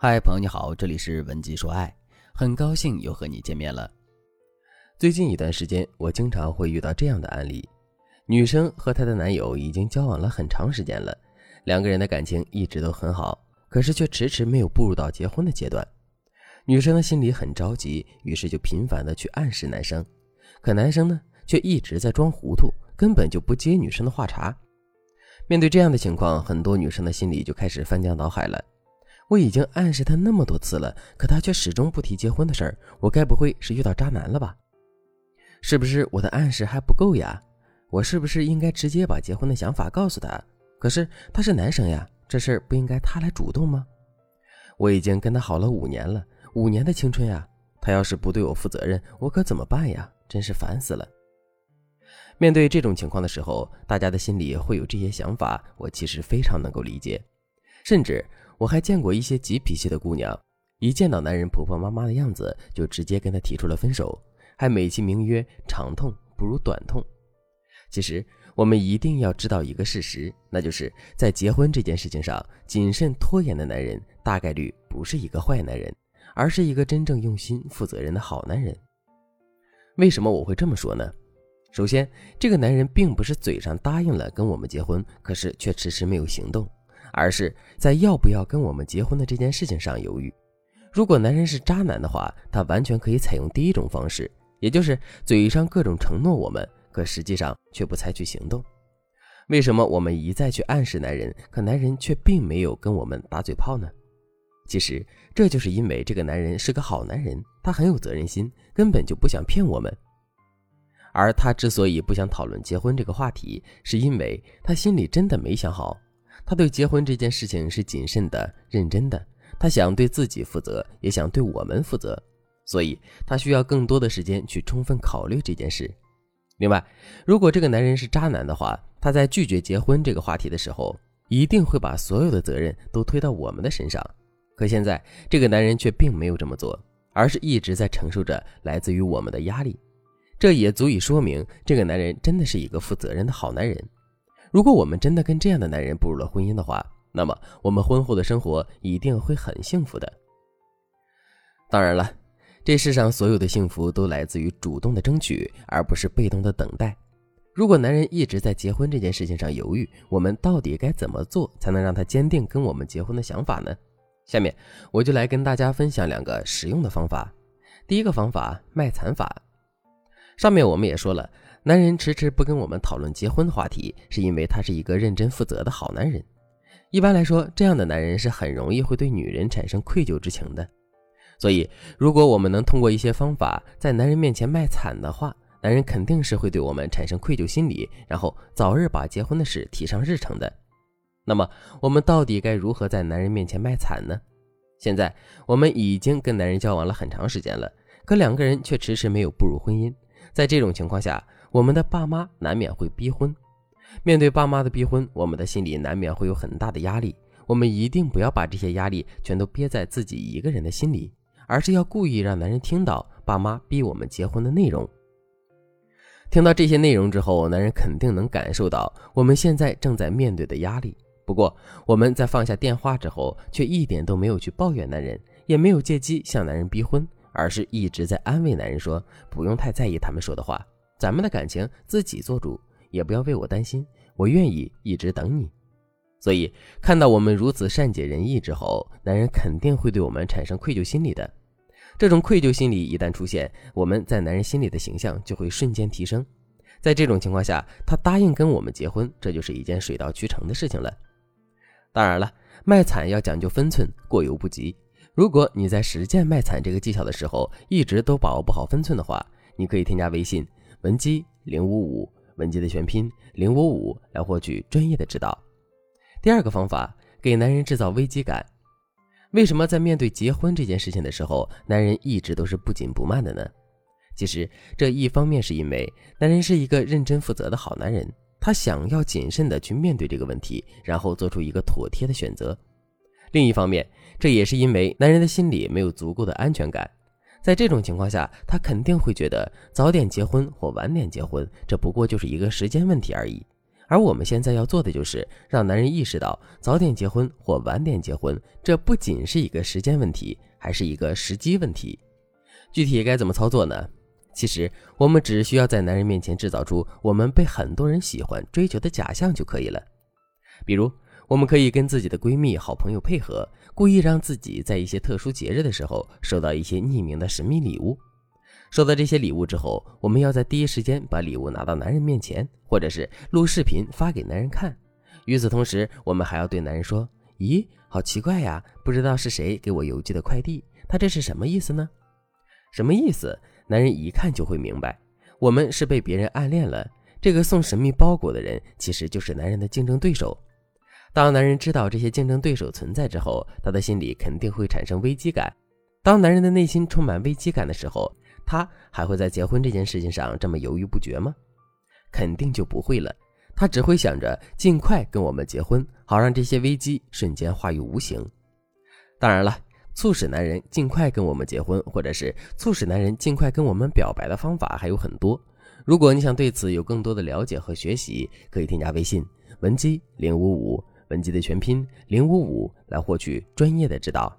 嗨，朋友你好，这里是文姬说爱，很高兴又和你见面了。最近一段时间，我经常会遇到这样的案例：女生和她的男友已经交往了很长时间了，两个人的感情一直都很好，可是却迟迟没有步入到结婚的阶段。女生的心里很着急，于是就频繁的去暗示男生，可男生呢却一直在装糊涂，根本就不接女生的话茬。面对这样的情况，很多女生的心里就开始翻江倒海了。我已经暗示他那么多次了，可他却始终不提结婚的事儿。我该不会是遇到渣男了吧？是不是我的暗示还不够呀？我是不是应该直接把结婚的想法告诉他？可是他是男生呀，这事儿不应该他来主动吗？我已经跟他好了五年了，五年的青春呀，他要是不对我负责任，我可怎么办呀？真是烦死了。面对这种情况的时候，大家的心里会有这些想法，我其实非常能够理解，甚至。我还见过一些急脾气的姑娘，一见到男人婆婆妈妈的样子，就直接跟他提出了分手，还美其名曰长痛不如短痛。其实我们一定要知道一个事实，那就是在结婚这件事情上，谨慎拖延的男人大概率不是一个坏男人，而是一个真正用心、负责任的好男人。为什么我会这么说呢？首先，这个男人并不是嘴上答应了跟我们结婚，可是却迟迟没有行动。而是在要不要跟我们结婚的这件事情上犹豫。如果男人是渣男的话，他完全可以采用第一种方式，也就是嘴上各种承诺我们，可实际上却不采取行动。为什么我们一再去暗示男人，可男人却并没有跟我们打嘴炮呢？其实这就是因为这个男人是个好男人，他很有责任心，根本就不想骗我们。而他之所以不想讨论结婚这个话题，是因为他心里真的没想好。他对结婚这件事情是谨慎的、认真的，他想对自己负责，也想对我们负责，所以他需要更多的时间去充分考虑这件事。另外，如果这个男人是渣男的话，他在拒绝结婚这个话题的时候，一定会把所有的责任都推到我们的身上。可现在这个男人却并没有这么做，而是一直在承受着来自于我们的压力，这也足以说明这个男人真的是一个负责任的好男人。如果我们真的跟这样的男人步入了婚姻的话，那么我们婚后的生活一定会很幸福的。当然了，这世上所有的幸福都来自于主动的争取，而不是被动的等待。如果男人一直在结婚这件事情上犹豫，我们到底该怎么做才能让他坚定跟我们结婚的想法呢？下面我就来跟大家分享两个实用的方法。第一个方法，卖惨法。上面我们也说了。男人迟迟不跟我们讨论结婚的话题，是因为他是一个认真负责的好男人。一般来说，这样的男人是很容易会对女人产生愧疚之情的。所以，如果我们能通过一些方法在男人面前卖惨的话，男人肯定是会对我们产生愧疚心理，然后早日把结婚的事提上日程的。那么，我们到底该如何在男人面前卖惨呢？现在，我们已经跟男人交往了很长时间了，可两个人却迟迟没有步入婚姻。在这种情况下，我们的爸妈难免会逼婚，面对爸妈的逼婚，我们的心里难免会有很大的压力。我们一定不要把这些压力全都憋在自己一个人的心里，而是要故意让男人听到爸妈逼我们结婚的内容。听到这些内容之后，男人肯定能感受到我们现在正在面对的压力。不过，我们在放下电话之后，却一点都没有去抱怨男人，也没有借机向男人逼婚，而是一直在安慰男人说：“不用太在意他们说的话。”咱们的感情自己做主，也不要为我担心，我愿意一直等你。所以看到我们如此善解人意之后，男人肯定会对我们产生愧疚心理的。这种愧疚心理一旦出现，我们在男人心里的形象就会瞬间提升。在这种情况下，他答应跟我们结婚，这就是一件水到渠成的事情了。当然了，卖惨要讲究分寸，过犹不及。如果你在实践卖惨这个技巧的时候，一直都把握不好分寸的话，你可以添加微信。文姬零五五，文姬的全拼零五五，来获取专业的指导。第二个方法，给男人制造危机感。为什么在面对结婚这件事情的时候，男人一直都是不紧不慢的呢？其实，这一方面是因为男人是一个认真负责的好男人，他想要谨慎的去面对这个问题，然后做出一个妥帖的选择。另一方面，这也是因为男人的心里没有足够的安全感。在这种情况下，他肯定会觉得早点结婚或晚点结婚，这不过就是一个时间问题而已。而我们现在要做的就是让男人意识到，早点结婚或晚点结婚，这不仅是一个时间问题，还是一个时机问题。具体该怎么操作呢？其实我们只需要在男人面前制造出我们被很多人喜欢追求的假象就可以了。比如，我们可以跟自己的闺蜜、好朋友配合，故意让自己在一些特殊节日的时候收到一些匿名的神秘礼物。收到这些礼物之后，我们要在第一时间把礼物拿到男人面前，或者是录视频发给男人看。与此同时，我们还要对男人说：“咦，好奇怪呀，不知道是谁给我邮寄的快递，他这是什么意思呢？”什么意思？男人一看就会明白，我们是被别人暗恋了。这个送神秘包裹的人其实就是男人的竞争对手。当男人知道这些竞争对手存在之后，他的心里肯定会产生危机感。当男人的内心充满危机感的时候，他还会在结婚这件事情上这么犹豫不决吗？肯定就不会了。他只会想着尽快跟我们结婚，好让这些危机瞬间化于无形。当然了，促使男人尽快跟我们结婚，或者是促使男人尽快跟我们表白的方法还有很多。如果你想对此有更多的了解和学习，可以添加微信文姬零五五，文姬的全拼零五五，来获取专业的指导。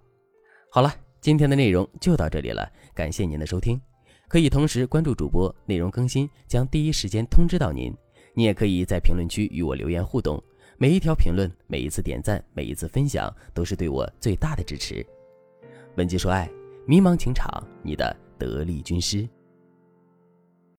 好了，今天的内容就到这里了，感谢您的收听。可以同时关注主播，内容更新将第一时间通知到您。你也可以在评论区与我留言互动，每一条评论、每一次点赞、每一次分享，都是对我最大的支持。文姬说爱，迷茫情场，你的得力军师。